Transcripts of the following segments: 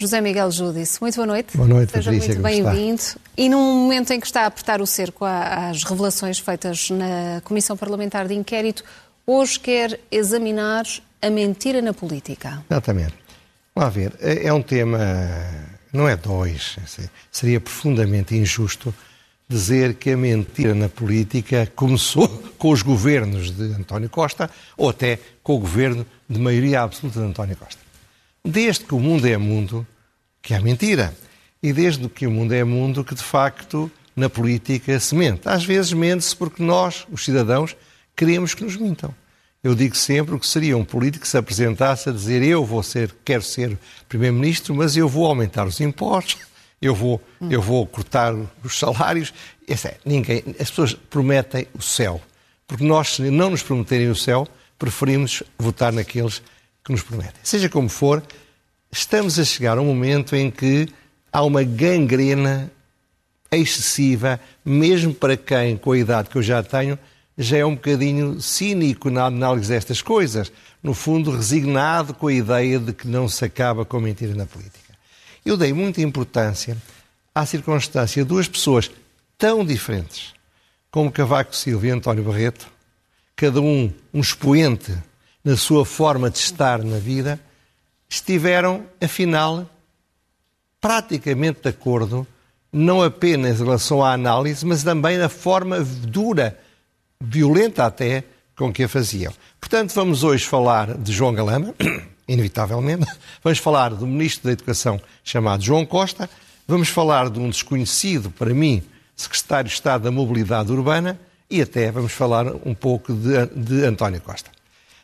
José Miguel Júdice, muito boa noite. Boa noite, Seja Patrícia, muito bem-vindo. E num momento em que está a apertar o cerco às revelações feitas na Comissão Parlamentar de Inquérito, hoje quer examinar a mentira na política. Exatamente. Vamos ver, é, é um tema, não é dois, seria profundamente injusto dizer que a mentira na política começou com os governos de António Costa ou até com o governo de maioria absoluta de António Costa. Desde que o mundo é mundo, que há mentira. E desde que o mundo é mundo, que de facto na política se mente. Às vezes mente-se porque nós, os cidadãos, queremos que nos mintam. Eu digo sempre que seria um político que se apresentasse a dizer eu vou ser, quero ser primeiro-ministro, mas eu vou aumentar os impostos, eu vou, eu vou cortar os salários. É, ninguém, as pessoas prometem o céu. Porque nós, se não nos prometerem o céu, preferimos votar naqueles que nos prometem. Seja como for, estamos a chegar a um momento em que há uma gangrena excessiva, mesmo para quem, com a idade que eu já tenho, já é um bocadinho cínico na análise destas coisas. No fundo, resignado com a ideia de que não se acaba com a mentira na política. Eu dei muita importância à circunstância de duas pessoas tão diferentes como Cavaco Silva e António Barreto, cada um um expoente na sua forma de estar na vida, estiveram, afinal, praticamente de acordo, não apenas em relação à análise, mas também na forma dura, violenta até, com que a faziam. Portanto, vamos hoje falar de João Galama, inevitavelmente, vamos falar do Ministro da Educação chamado João Costa, vamos falar de um desconhecido, para mim, Secretário de Estado da Mobilidade Urbana e até vamos falar um pouco de, de António Costa.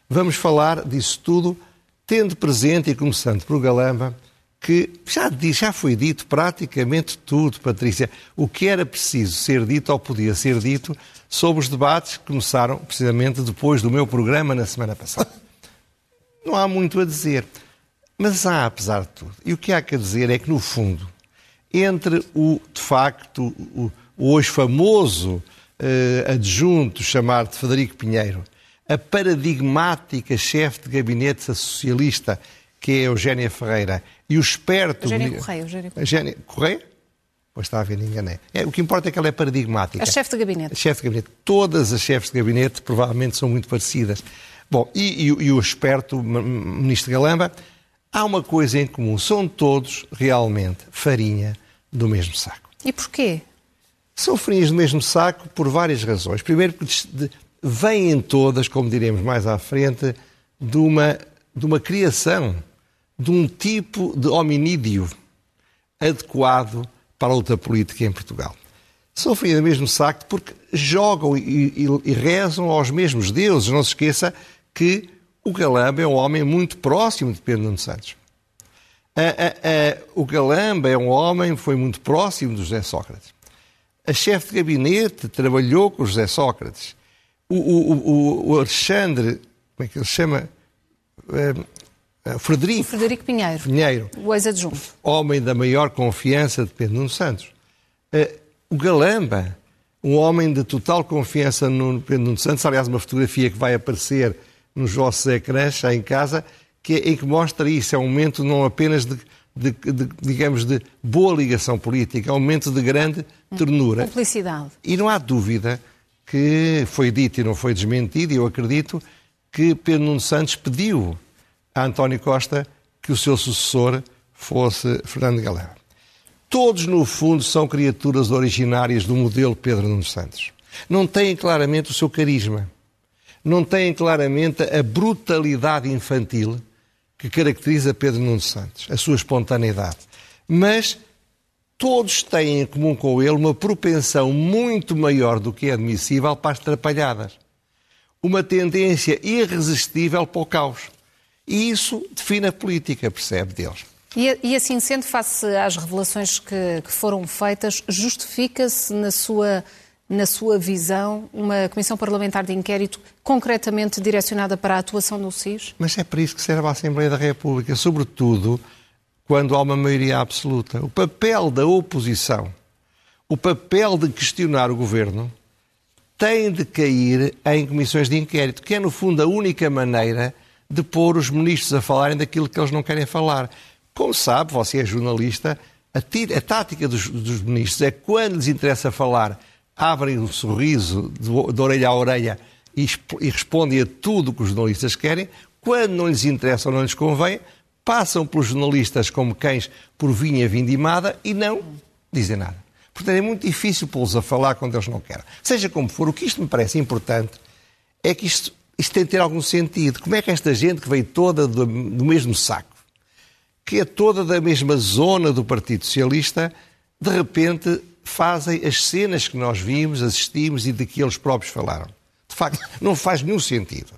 Vamos falar disso tudo, tendo presente e começando por Galamba, que já, já foi dito praticamente tudo, Patrícia, o que era preciso ser dito ou podia ser dito sobre os debates que começaram precisamente depois do meu programa na semana passada. Não há muito a dizer. Mas há, apesar de tudo. E o que há a dizer é que, no fundo, entre o, de facto, o, o hoje famoso eh, adjunto chamado de Federico Pinheiro a paradigmática chefe de gabinete socialista, que é Eugénia Ferreira, e o esperto... Eugénia Correia. Eugénia Correia? Correia? Pois está a ver, enganei. É, o que importa é que ela é paradigmática. A chefe de gabinete. A chefe de gabinete. Todas as chefes de gabinete provavelmente são muito parecidas. Bom, e, e, e o esperto ministro Galamba, há uma coisa em comum. São todos realmente farinha do mesmo saco. E porquê? São farinhas do mesmo saco por várias razões. Primeiro, porque vêm todas, como diremos mais à frente, de uma, de uma criação, de um tipo de hominídeo adequado para a luta política em Portugal. Sofrem do mesmo saco porque jogam e, e, e, rezam aos mesmos deuses. Não se esqueça que o Galamba é um homem muito próximo de Pedro Nuno Santos. A, a, a, o Galamba é um homem que foi muito próximo de José Sócrates. A chefe de gabinete trabalhou com José Sócrates o, o, o, Alexandre, como é que ele se chama? Uh, Frederico. Frederico Pinheiro. Pinheiro. O ex-adjunto. Homem da maior confiança de Pedro Nuno Santos. Uh, o Galamba, um homem de total confiança no Pedro Nuno Santos. Aliás, uma fotografia que vai aparecer nos vossos ecrãs, em casa, que, é, em que mostra isso. É um momento não apenas de, de, de, digamos, de boa ligação política, é um momento de grande ternura. Cumplicidade. E não há dúvida que foi dito e não foi desmentido, e eu acredito que Pedro Nuno Santos pediu a António Costa que o seu sucessor fosse Fernando Galera. Todos, no fundo, são criaturas originárias do modelo Pedro Nuno Santos. Não têm claramente o seu carisma, não têm claramente a brutalidade infantil que caracteriza Pedro Nuno Santos, a sua espontaneidade. Mas todos têm em comum com ele uma propensão muito maior do que é admissível para as trapalhadas. Uma tendência irresistível para o caos. E isso define a política, percebe deles. E, e assim sendo, face às revelações que, que foram feitas, justifica-se na sua, na sua visão uma comissão parlamentar de inquérito concretamente direcionada para a atuação do SIS? Mas é para isso que serve a Assembleia da República, sobretudo quando há uma maioria absoluta. O papel da oposição, o papel de questionar o governo tem de cair em comissões de inquérito, que é, no fundo, a única maneira de pôr os ministros a falarem daquilo que eles não querem falar. Como sabe, você é jornalista, a, a tática dos, dos, ministros é quando lhes interessa falar, abrem um sorriso de, de orelha a orelha e, e respondem a tudo o que os jornalistas querem. Quando não lhes interessa ou não lhes convém, passam pelos jornalistas como cães por vinha vindimada e não dizem nada. Portanto, é muito difícil pô-los a falar quando eles não querem. Seja como for, o que isto me parece importante é que isto, isto tem de ter algum sentido. Como é que esta gente que veio toda do, do mesmo saco, que é toda da mesma zona do Partido Socialista, de repente fazem as cenas que nós vimos, assistimos e de que eles próprios falaram. De facto, não faz nenhum sentido,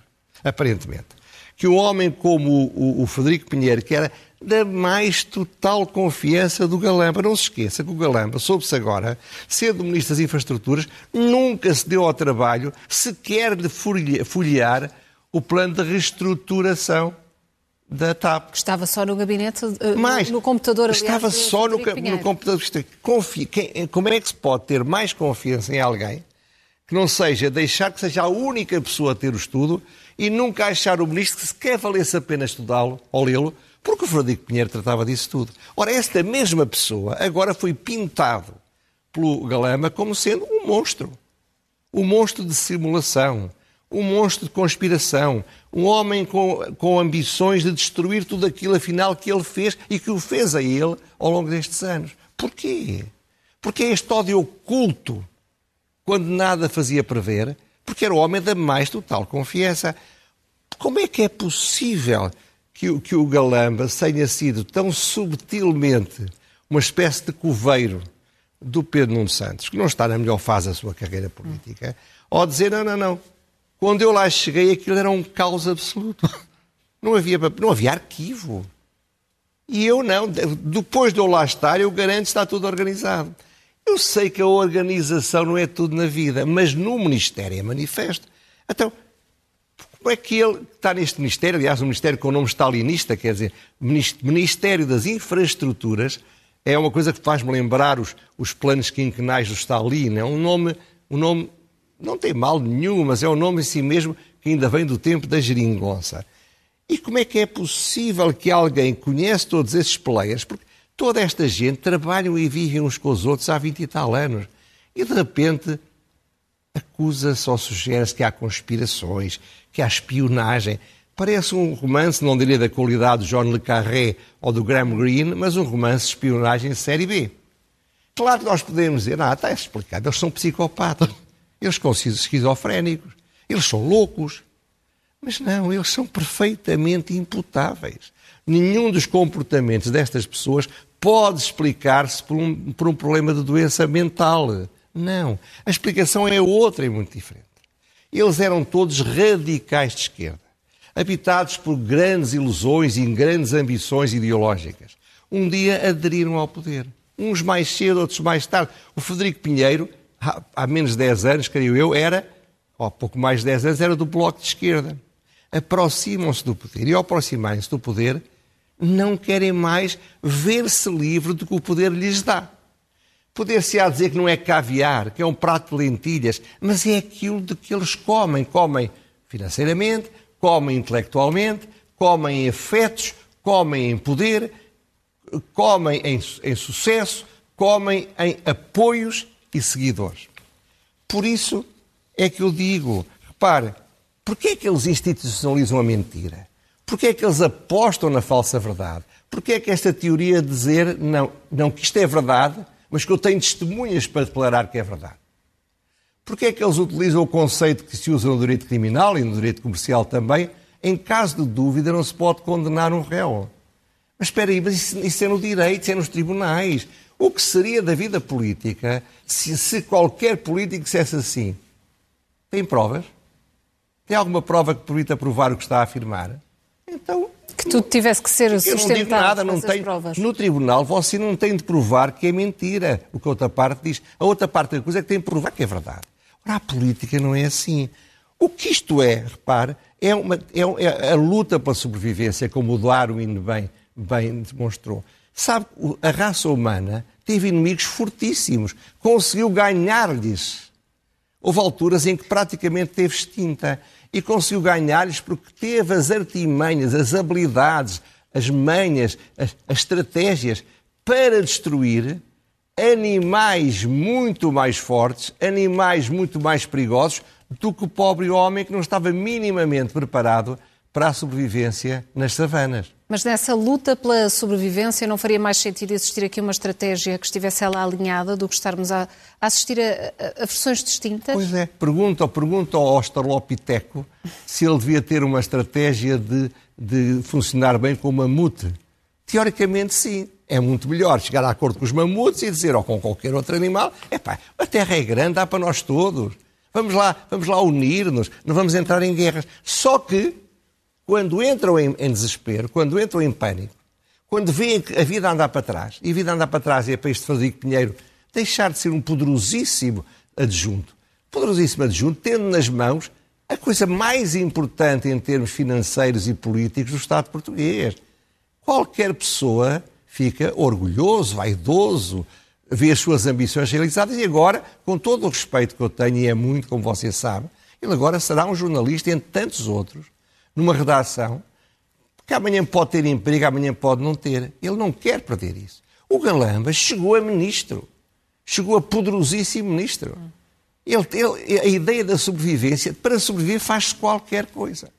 aparentemente. Que um homem como o, o Frederico Pinheiro, que era da mais total confiança do Galamba. Não se esqueça que o Galamba, soube-se agora, sendo Ministro das Infraestruturas, nunca se deu ao trabalho sequer de folhear o plano de reestruturação da TAP. Estava só no gabinete, uh, mais, no, computador, aliás, Estava só no, no, computador. Confia, quem, como é que se pode ter mais confiança em alguém que não seja deixar que seja a única pessoa a ter o estudo e nunca achar o ministro que sequer valesse a pena estudá-lo ou lê-lo, porque o Frederico Pinheiro tratava disso tudo. Ora, esta mesma pessoa agora foi pintado pelo Galama como sendo um monstro. Um monstro de simulação, um monstro de conspiração, um homem com, com ambições de destruir tudo aquilo, afinal, que ele fez e que o fez a ele ao longo destes anos. Porquê? Porque é este ódio oculto, quando nada fazia prever, porque era o homem da mais total confiança. Como é que é possível que, que o Galamba tenha sido tão subtilmente uma espécie de coveiro do Pedro Nuno Santos, que não está na melhor fase da sua carreira política, ao dizer, não, não, não, quando eu lá cheguei aquilo era um caos absoluto. Não havia, não havia arquivo. E eu não, depois de eu lá estar, eu garanto que está tudo organizado. Eu sei que a organização não é tudo na vida, mas no Ministério é manifesto. Então, como é que ele está neste Ministério, aliás, um Ministério com o nome stalinista, quer dizer, Ministério das Infraestruturas, é uma coisa que faz-me lembrar os, os planos quinquenais do Stalin, é um nome, um nome, não tem mal nenhum, mas é um nome em si mesmo que ainda vem do tempo da geringonça. E como é que é possível que alguém conhece todos esses players? Porque toda esta gente trabalham e vivem uns com os outros há 20 e tal anos. E de repente acusa-se ou sugere-se que há conspirações, que há espionagem. Parece um romance, não diria da qualidade de John Le Carré ou do Graham Greene, mas um romance de espionagem série B. Claro que nós podemos dizer, ah, está explicado, eles são psicopatas, eles são esquizofrénicos, eles são loucos. Mas não, eles são perfeitamente imputáveis. Nenhum dos comportamentos destas pessoas pode explicar-se por um, por um problema de doença mental. Não. A explicação é outra e muito diferente. Eles eram todos radicais de esquerda, habitados por grandes ilusões e grandes ambições ideológicas. Um dia aderiram ao poder. Uns mais cedo, outros mais tarde. O Frederico Pinheiro, há menos de 10 anos, creio eu, era, ou pouco mais de 10 anos, era do Bloco de Esquerda. Aproximam-se do poder. E ao aproximarem-se do poder, não querem mais ver-se livre do que o poder lhes dá. Poder-se-á dizer que não é caviar, que é um prato de lentilhas, mas é aquilo de que eles comem. Comem financeiramente, comem intelectualmente, comem em afetos, comem em poder, comem em, em sucesso, comem em apoios e seguidores. Por isso é que eu digo, repare, porquê é que eles institucionalizam a mentira? Porquê é que eles apostam na falsa verdade? Porquê é que esta teoria de dizer, não, não, que isto é verdade, mas que eu tenho testemunhas para declarar que é verdade. Porquê é que eles utilizam o conceito que se usa no direito criminal e no direito comercial também? Em caso de dúvida, não se pode condenar um réu. Mas espera aí, mas isso, isso é no direito, isso é nos tribunais. O que seria da vida política se, se qualquer político dissesse assim? Tem provas? Tem alguma prova que permita provar o que está a afirmar? Então, que tudo tivesse que ser sustentado. Eu não digo nada, não tem, provas. No tribunal você não tem de provar que é mentira, o que a outra parte diz. A outra parte da coisa é que tem de provar que é verdade. Ora, a política não é assim. O que isto é, repare, é, uma, é, é a luta pela sobrevivência, como o Darwin bem, bem demonstrou. Sabe, a raça humana teve inimigos fortíssimos, conseguiu ganhar-lhes. Houve alturas em que praticamente teve extinta e conseguiu ganhar-lhes porque teve as artimanhas, as habilidades, as manhas, as, as estratégias para destruir animais muito mais fortes, animais muito mais perigosos do que o pobre homem que não estava minimamente preparado para a sobrevivência nas savanas. Mas nessa luta pela sobrevivência não faria mais sentido existir aqui uma estratégia que estivesse ela alinhada do que estarmos a, a assistir a, a, versões distintas? Pois é. Pergunta, pergunta ao Australopiteco se ele devia ter uma estratégia de, de funcionar bem com o mamute. Teoricamente, sim. É muito melhor chegar a acordo com os mamutes e dizer, ou com qualquer outro animal, epá, a terra é grande, dá para nós todos. Vamos lá, vamos lá unir-nos, não vamos entrar em guerras. Só que quando entram em, em desespero, quando entram em pânico, quando veem que a vida anda para trás, e a vida anda para trás e é para este Frederico Pinheiro deixar de ser um poderosíssimo adjunto, poderosíssimo adjunto, tendo nas mãos a coisa mais importante em termos financeiros e políticos do Estado português. Qualquer pessoa fica orgulhoso, vaidoso, vê as suas ambições realizadas e agora, com todo o respeito que eu tenho, e é muito, como você sabe, ele agora será um jornalista entre tantos outros, numa redação, que amanhã pode ter emprego, amanhã pode não ter. Ele não quer perder isso. O Galamba chegou a ministro. Chegou a poderosíssimo ministro. Ele, ele, a ideia da sobrevivência, para sobreviver faz-se qualquer coisa.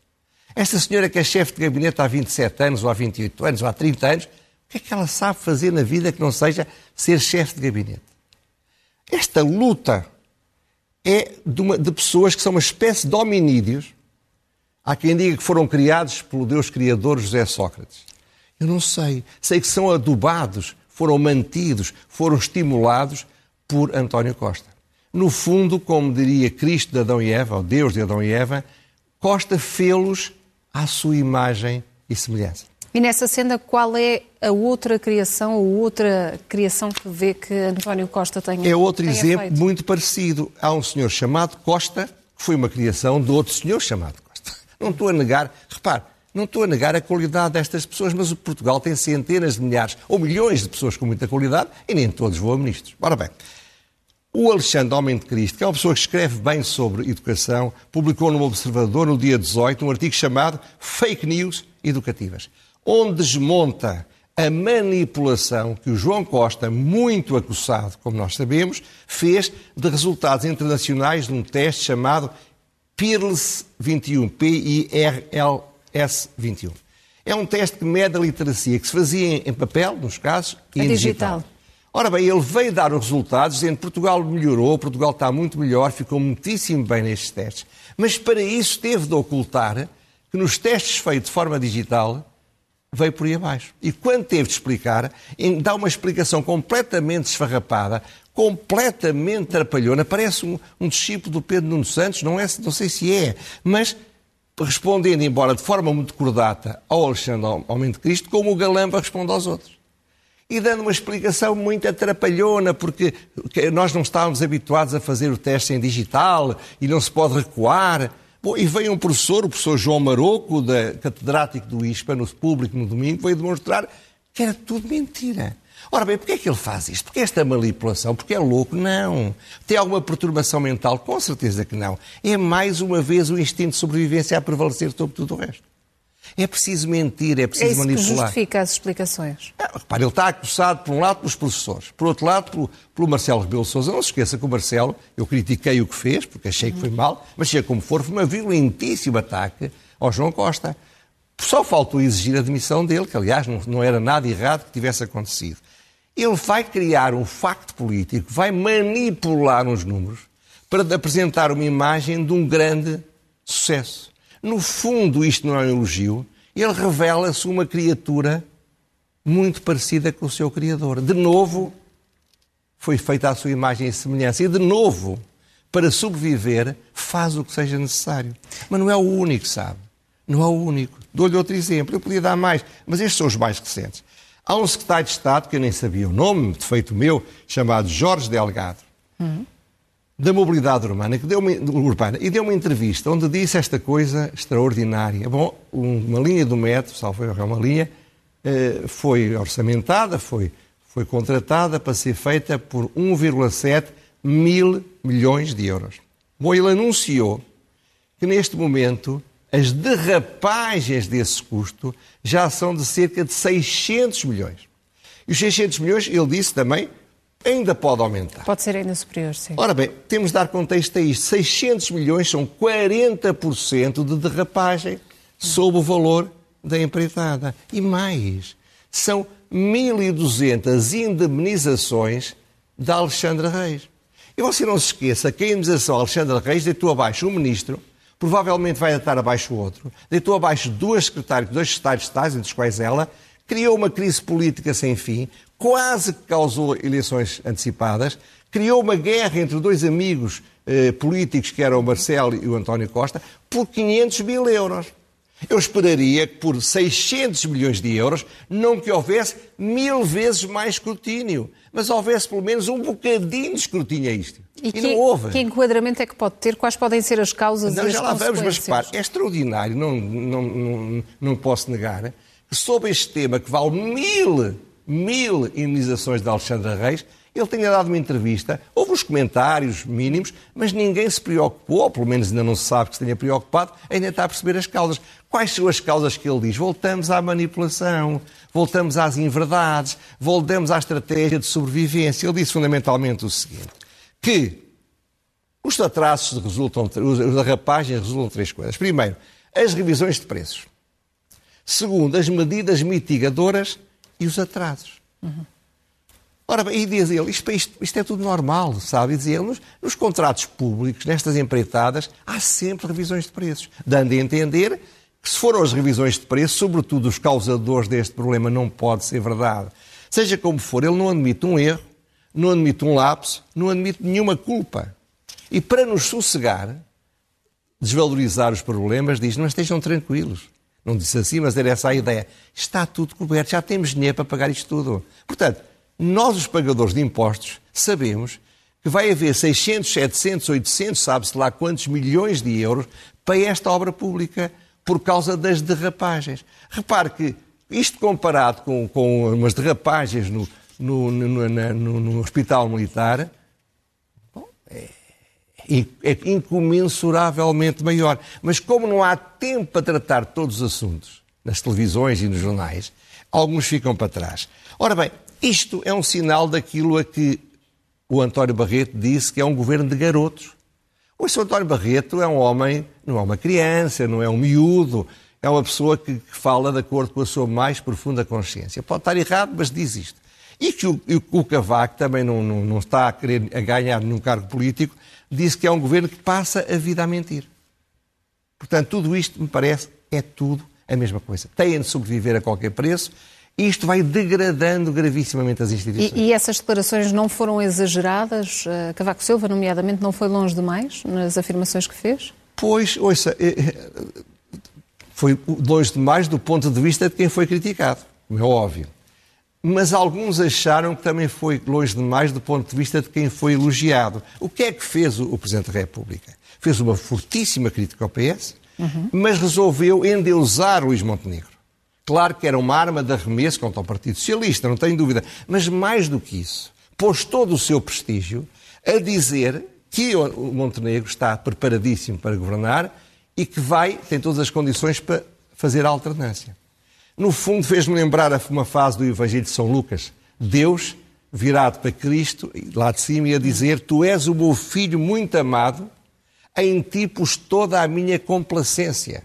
Esta senhora que é chefe de gabinete há 27 anos, ou há 28 anos, ou há 30 anos, o que é que ela sabe fazer na vida que não seja ser chefe de gabinete? Esta luta é de, uma, de pessoas que são uma espécie de hominídeos Há quem diga que foram criados pelo Deus Criador José Sócrates. Eu não sei. Sei que são adubados, foram mantidos, foram estimulados por António Costa. No fundo, como diria Cristo de Adão e Eva, ou Deus de Adão e Eva, Costa fê-los à sua imagem e semelhança. E nessa senda, qual é a outra criação ou outra criação que vê que António Costa tem É outro exemplo feito? muito parecido. Há um senhor chamado Costa, que foi uma criação de outro senhor chamado não estou a negar, repare, não estou a negar a qualidade destas pessoas, mas o Portugal tem centenas de milhares ou milhões de pessoas com muita qualidade e nem todos voam ministros. Ora bem, o Alexandre Homem de Cristo, que é uma pessoa que escreve bem sobre educação, publicou no Observador, no dia 18, um artigo chamado Fake News Educativas, onde desmonta a manipulação que o João Costa, muito acossado, como nós sabemos, fez de resultados internacionais de um teste chamado PIRLS 21, P-I-R-L-S 21. É um teste que mede a literacia, que se fazia em papel, nos casos, e em digital. digital. Ora bem, ele veio dar os resultados, dizendo que Portugal melhorou, Portugal está muito melhor, ficou muitíssimo bem nestes testes. Mas para isso teve de ocultar que nos testes feitos de forma digital veio por aí abaixo. E quando teve de explicar, dá uma explicação completamente esfarrapada, completamente trapalhona. Parece um, um discípulo do Pedro Nuno Santos, não, é, não sei se é, mas respondendo, embora de forma muito cordata, ao Alexandre Homem de Cristo, como o Galamba responde aos outros. E dando uma explicação muito atrapalhona, porque nós não estávamos habituados a fazer o teste em digital e não se pode recuar. Bom, e veio um professor, o professor João Maroco, da, catedrático do ISPA, no público, no domingo, veio demonstrar que era tudo mentira. Ora bem, porquê é que ele faz isto? Porque esta manipulação? Porque é louco? Não. Tem alguma perturbação mental? Com certeza que não. É mais uma vez o instinto de sobrevivência a prevalecer sobre tudo o resto. É preciso mentir, é preciso é isso manipular. Que justifica as explicações. É, repare, ele está acusado, por um lado, pelos professores, por outro lado, pelo, pelo Marcelo Rebelo Souza. Não se esqueça que o Marcelo, eu critiquei o que fez, porque achei que foi mal, mas seja como for, foi uma violentíssimo ataque ao João Costa. Só faltou exigir a demissão dele, que aliás não, não era nada errado que tivesse acontecido ele vai criar um facto político, vai manipular uns números para apresentar uma imagem de um grande sucesso. No fundo, isto não é um elogio, ele revela-se uma criatura muito parecida com o seu Criador. De novo, foi feita a sua imagem e semelhança. E de novo, para sobreviver, faz o que seja necessário. Mas não é o único, sabe? Não é o único. Dou-lhe outro exemplo. Eu podia dar mais, mas estes são os mais recentes. Há um secretário de Estado, que eu nem sabia o nome, defeito meu, chamado Jorge Delgado, uhum. da mobilidade urbana, que deu uma, urbana, e deu uma entrevista onde disse esta coisa extraordinária. Bom, uma linha do metro, salvo erro, é uma linha, eh, foi orçamentada, foi, foi contratada para ser feita por 1,7 mil milhões de euros. Bom, ele anunciou que neste momento as derrapagens desse custo já são de cerca de 600 milhões. E os 600 milhões, ele disse também, ainda pode aumentar. Pode ser ainda superior, sim. Ora bem, temos de dar contexto a isto. 600 milhões são 40% de derrapagem sobre o valor da empreitada. E mais, são 1.200 indemnizações da Alexandra Reis. E você não se esqueça que a indemnização Alexandra Reis deitou abaixo um ministro, provavelmente vai deitar abaixo o outro, deitou abaixo duas secretárias, dois secretários de Estado, entre os quais ela, criou uma crise política sem fim, quase que causou eleições antecipadas, criou uma guerra entre dois amigos eh, políticos, que eram o Marcelo e o António Costa, por 500 mil euros. Eu esperaria que por 600 milhões de euros não que houvesse mil vezes mais escrutínio, mas houvesse pelo menos um bocadinho de escrutínio a isto. E, e que, não houve. Que enquadramento é que pode ter? Quais podem ser as causas não, e as já lá vamos, mas repare, é extraordinário, não, não, não, não posso negar, que sobre este tema que vale mil, mil indenizações de Alexandre Reis, ele tenha dado uma entrevista, houve os comentários mínimos, mas ninguém se preocupou, ou pelo menos ainda não se sabe que se tenha preocupado, em tentar perceber as causas. Quais são as causas que ele diz? Voltamos à manipulação, voltamos às inverdades, voltamos à estratégia de sobrevivência. Ele disse fundamentalmente o seguinte, que os atrasos resultam, os derrapagens resultam de três coisas. Primeiro, as revisões de preços. Segundo, as medidas mitigadoras e os atrasos. Uhum. Ora bem, e diz ele, isto, isto, isto, é tudo normal, sabe? Dizia ele, nos, nos, contratos públicos, nestas empreitadas, há sempre revisões de preços, dando a entender se foram as revisões de preços, sobretudo os causadores deste problema, não pode ser verdade. Seja como for, ele não admite um erro, não admite um lapso, não admite nenhuma culpa. E para nos sossegar, desvalorizar os problemas, diz, não estejam tranquilos. Não disse assim, mas era essa a ideia. Está tudo coberto, já temos dinheiro para pagar isto tudo. Portanto, nós, os pagadores de impostos, sabemos que vai haver 600, 700, 800, sabe-se lá quantos milhões de euros para esta obra pública por causa das derrapagens. Repare que isto comparado com, com umas derrapagens no, no, no, no, no Hospital Militar bom, é, é incomensuravelmente maior. Mas como não há tempo para tratar todos os assuntos nas televisões e nos jornais, alguns ficam para trás. Ora bem, isto é um sinal daquilo a que o António Barreto disse que é um governo de garotos. O António Barreto é um homem, não é uma criança, não é um miúdo, é uma pessoa que, fala de acordo com a sua mais profunda consciência. Pode estar errado, mas diz isto. E que o, o Cavaco também não, não, não, está a querer a ganhar nenhum cargo político, disse que é um governo que passa a vida a mentir. Portanto, tudo isto, me parece, é tudo a mesma coisa. Têm de sobreviver a qualquer preço isto vai degradando gravissimamente as instituições. E, e essas declarações não foram exageradas? Uh, Cavaco Silva, nomeadamente, não foi longe demais nas afirmações que fez? Pois, ouça, eh, eh, foi longe demais do ponto de vista de quem foi criticado, como é óbvio. Mas alguns acharam que também foi longe demais do ponto de vista de quem foi elogiado. O que é que fez o, Presidente da República? Fez uma fortíssima crítica ao PS, uhum. mas resolveu endeusar Luís Montenegro. Claro que era uma arma de arremesso contra o Partido Socialista, não tenho dúvida. Mas mais do que isso, pôs todo o seu prestígio a dizer que o Montenegro está preparadíssimo para governar e que vai, tem todas as condições para fazer a alternância. No fundo, fez-me lembrar uma fase do Evangelho de São Lucas. Deus virado para Cristo, lá de cima, e a dizer: Tu és o meu filho muito amado, em ti pus toda a minha complacência.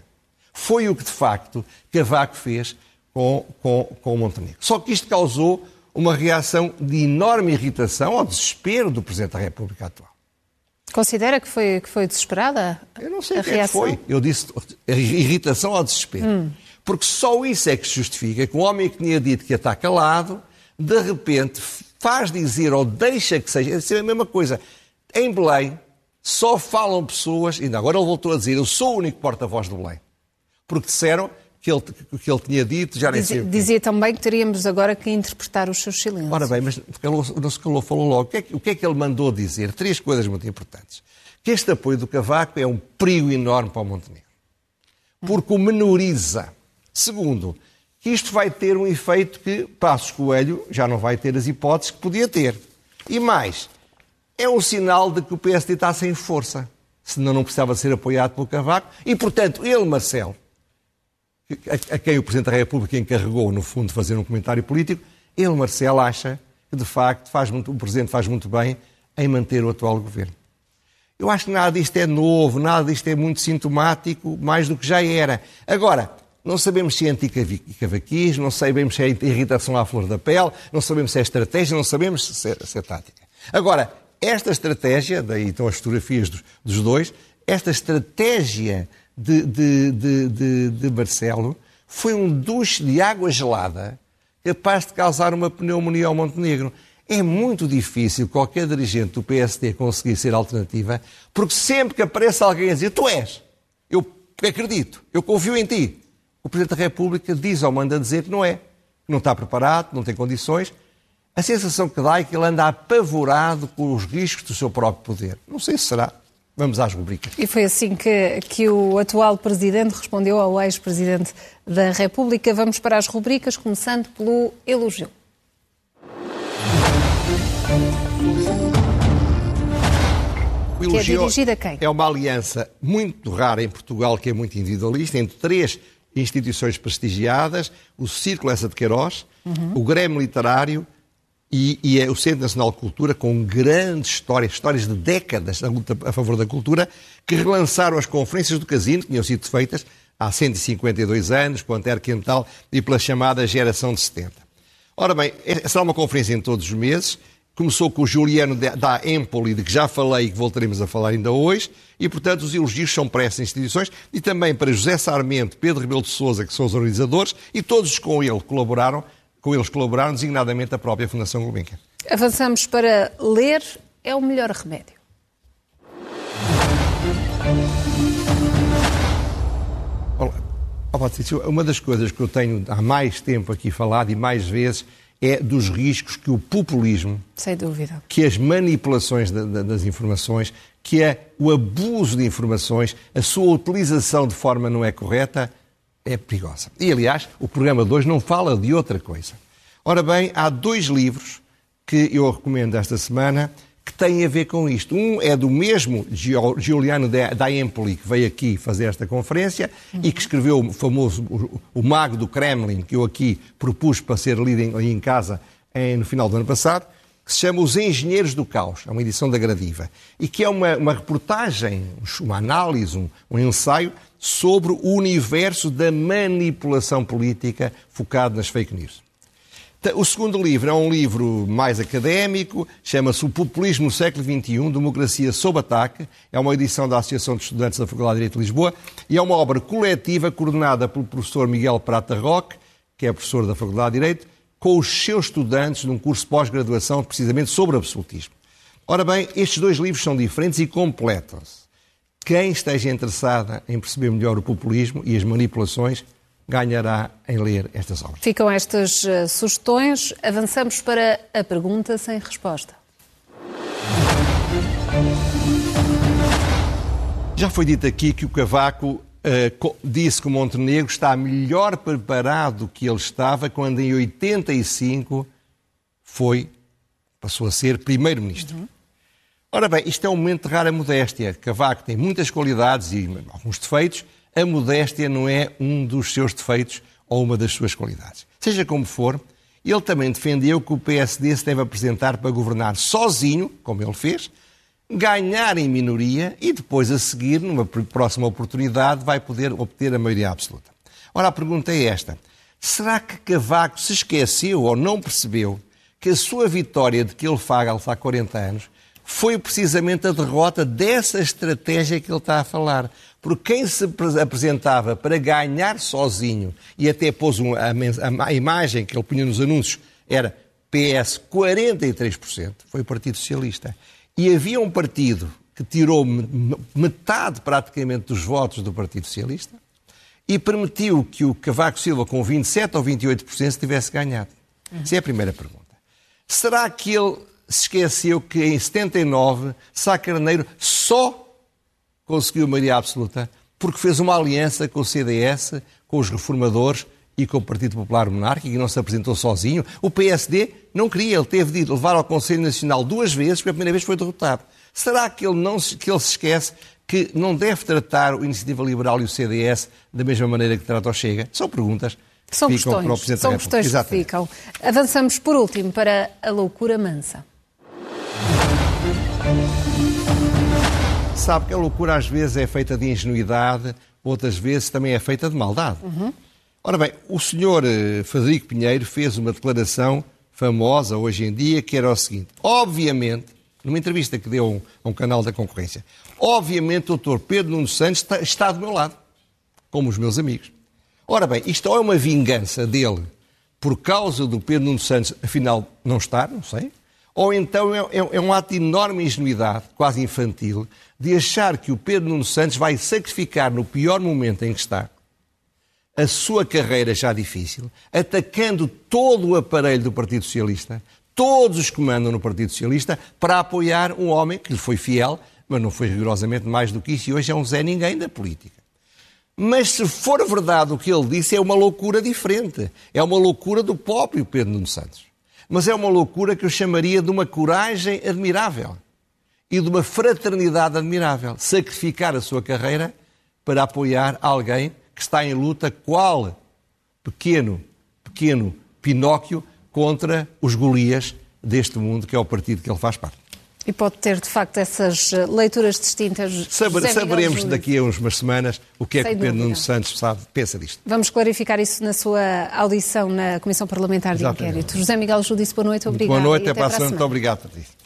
Foi o que, de facto, Cavaco fez com, com, com o Montenegro. Só que isto causou uma reação de enorme irritação ao desespero do Presidente da República atual. Considera que foi, que foi desesperada Eu não sei a o que? É que foi. Eu disse irritação ao desespero. Hum. Porque só isso é que justifica que um homem que tinha dito que ia estar calado, de repente faz dizer ou deixa que seja, é a mesma coisa. Em Belém só falam pessoas, ainda agora ele voltou a dizer, eu sou o único porta-voz de Belém porque disseram que ele, que ele tinha dito, já nem dizia, sei. Dizia também que teríamos agora que interpretar os seus silêncios. Ora bem, mas não se calou, falou logo. O que, é que, o que é que ele mandou dizer? Três coisas muito importantes. Que este apoio do Cavaco é um perigo enorme para o Montenegro. Porque o menoriza. Segundo, que isto vai ter um efeito que Passos Coelho já não vai ter as hipóteses que podia ter. E mais, é um sinal de que o PSD está sem força, senão não precisava ser apoiado pelo Cavaco, e portanto ele, Marcelo, a, quem o Presidente da República encarregou, no fundo, de fazer um comentário político, ele, Marcelo, acha que de facto faz muito, o Presidente faz muito bem em manter o atual governo. Eu acho que nada disto é novo, nada disto é muito sintomático, mais do que já era. Agora, não sabemos se é anticavaquismo, não sabemos se é irritação à flor da pele, não sabemos se é estratégia, não sabemos se é, se é tática. Agora, esta estratégia, daí estão as fotografias dos, dos dois, esta estratégia de, de, de, de, Marcelo foi um duche de água gelada capaz de causar uma pneumonia ao Montenegro. É muito difícil qualquer dirigente do PSD conseguir ser alternativa, porque sempre que aparece alguém a dizer tu és, eu acredito, eu confio em ti, o Presidente da República diz ou manda dizer que não é, que não está preparado, não tem condições. A sensação que dá é que ele anda apavorado com os riscos do seu próprio poder. Não sei se será. Vamos às rubricas. E foi assim que, que o atual Presidente respondeu ao ex-Presidente da República. Vamos para as rubricas, começando pelo elogio. O elogio que é dirigido a quem? É uma aliança muito rara em Portugal, que é muito individualista, entre três instituições prestigiadas, o Círculo Essa de Queiroz, uhum. o Grêmio Literário e, e, é o Centro Nacional de Cultura, com grandes histórias, histórias de décadas da luta a favor da cultura, que relançaram as conferências do Casino, que tinham sido feitas há 152 anos, com Antero Quental e pela chamada Geração de 70. Ora bem, é, será uma conferência em todos os meses, Começou com o Juliano da Empoli, de que já falei e que voltaremos a falar ainda hoje, e, portanto, os elogios são para essas instituições e também para José Sarmento, Pedro Rebelo de Sousa, que são os organizadores, e todos com ele colaboraram, com eles colaboraram, designadamente a própria Fundação Gulbenkian. Avançamos para ler é o melhor remédio. Olá, Patrícia, uma das coisas que eu tenho há mais tempo aqui falado e mais vezes é dos riscos que o populismo, sem dúvida, que as manipulações das informações, que é o abuso de informações, a sua utilização de forma não é correta, é perigosa. E, aliás, o programa de hoje não fala de outra coisa. Ora bem, há dois livros que eu recomendo esta semana que têm a ver com isto. Um é do mesmo Giuliano da Empoli, que veio aqui fazer esta conferência uhum. e que escreveu o famoso o, Mago do Kremlin, que eu aqui propus para ser lido em, em casa em, no final do ano passado, que se chama Os Engenheiros do Caos, é uma edição da Gradiva, e que é uma, uma reportagem, uma análise, um, um ensaio sobre o universo da manipulação política focado nas fake news. O segundo livro é um livro mais académico, chama-se O Populismo no Século XXI, Democracia sob Ataque. É uma edição da Associação de Estudantes da Faculdade de Direito de Lisboa e é uma obra coletiva coordenada pelo professor Miguel Prata Roque, que é professor da Faculdade de Direito, com os seus estudantes num curso de pós-graduação precisamente sobre absolutismo. Ora bem, estes dois livros são diferentes e completam-se. Quem esteja interessada em perceber melhor o populismo e as manipulações ganhará em ler estas obras. Ficam estas uh, sugestões. Avançamos para a pergunta sem resposta. Já foi dito aqui que o Cavaco uh, disse que o Montenegro está melhor preparado que ele estava quando em 85 foi, passou a ser primeiro-ministro. Uhum. Ora bem, isto é um momento de rara modéstia. Cavaco tem muitas qualidades e alguns defeitos, a modéstia não é um dos seus defeitos ou uma das suas qualidades. Seja como for, ele também defendeu que o PSD se deve apresentar para governar sozinho, como ele fez, ganhar em minoria e depois, a seguir, numa próxima oportunidade, vai poder obter a maioria absoluta. Ora, a pergunta é esta: será que Cavaco se esqueceu ou não percebeu que a sua vitória de que ele fala há 40 anos foi precisamente a derrota dessa estratégia que ele está a falar? Porque quem se apresentava para ganhar sozinho e até pôs a, a, imagem que ele punha nos anúncios era PS 43%, foi o Partido Socialista. E havia um partido que tirou metade praticamente dos votos do Partido Socialista e permitiu que o Cavaco Silva, com 27% ou 28%, se tivesse ganhado. Uhum. Essa é a primeira pergunta. Será que ele se esqueceu que em 79 Sá Carneiro só conseguiu maioria absoluta porque fez uma aliança com o CDS, com os reformadores e com o Partido Popular Monárquico e não se apresentou sozinho. O PSD não queria, ele teve de levar ao Conselho Nacional duas vezes, porque a primeira vez foi derrotado. Será que ele, não, que ele se esquece que não deve tratar o Iniciativa Liberal e o CDS da mesma maneira que trata o Chega? São perguntas que são ficam questões, para o Presidente são da questões que ficam. Avançamos por último para a loucura mansa. Sabe que a loucura às vezes é feita de ingenuidade, outras vezes também é feita de maldade. Ora bem, o senhor eh, Frederico Pinheiro fez uma declaração famosa hoje em dia que era o seguinte: obviamente, numa entrevista que deu a um, a um canal da concorrência, obviamente o doutor Pedro Nuno Santos está, está do meu lado, como os meus amigos. Ora bem, isto é uma vingança dele por causa do Pedro Nuno Santos, afinal, não estar, não sei, ou então é, é- é um ato de enorme ingenuidade, quase infantil, de achar que o Pedro Nuno Santos vai sacrificar no pior momento em que está a sua carreira já difícil, atacando todo o aparelho do Partido Socialista, todos os que mandam no Partido Socialista, para apoiar um homem que lhe foi fiel, mas não foi rigorosamente mais do que isso, e hoje é um Zé Ninguém da política. Mas se for verdade o que ele disse, é uma loucura diferente. É uma loucura do próprio Pedro Nuno Santos. Mas é uma loucura que eu chamaria de uma coragem admirável e de uma fraternidade admirável. Sacrificar a sua carreira para apoiar alguém que está em luta, qual pequeno, pequeno Pinóquio contra os Golias deste mundo, que é o partido que ele faz parte. E pode ter, de facto, essas eh, leituras distintas. Saber, saberemos daqui a umas semanas o que é que o Pedro Nuno Santos sabe, pensa disto. Vamos clarificar isso na sua audição na Comissão Parlamentar de Exatamente. Inquérito. José Miguel Judice, boa noite, obrigado. Boa noite, até, até para a semana. Muito obrigado, Patrícia.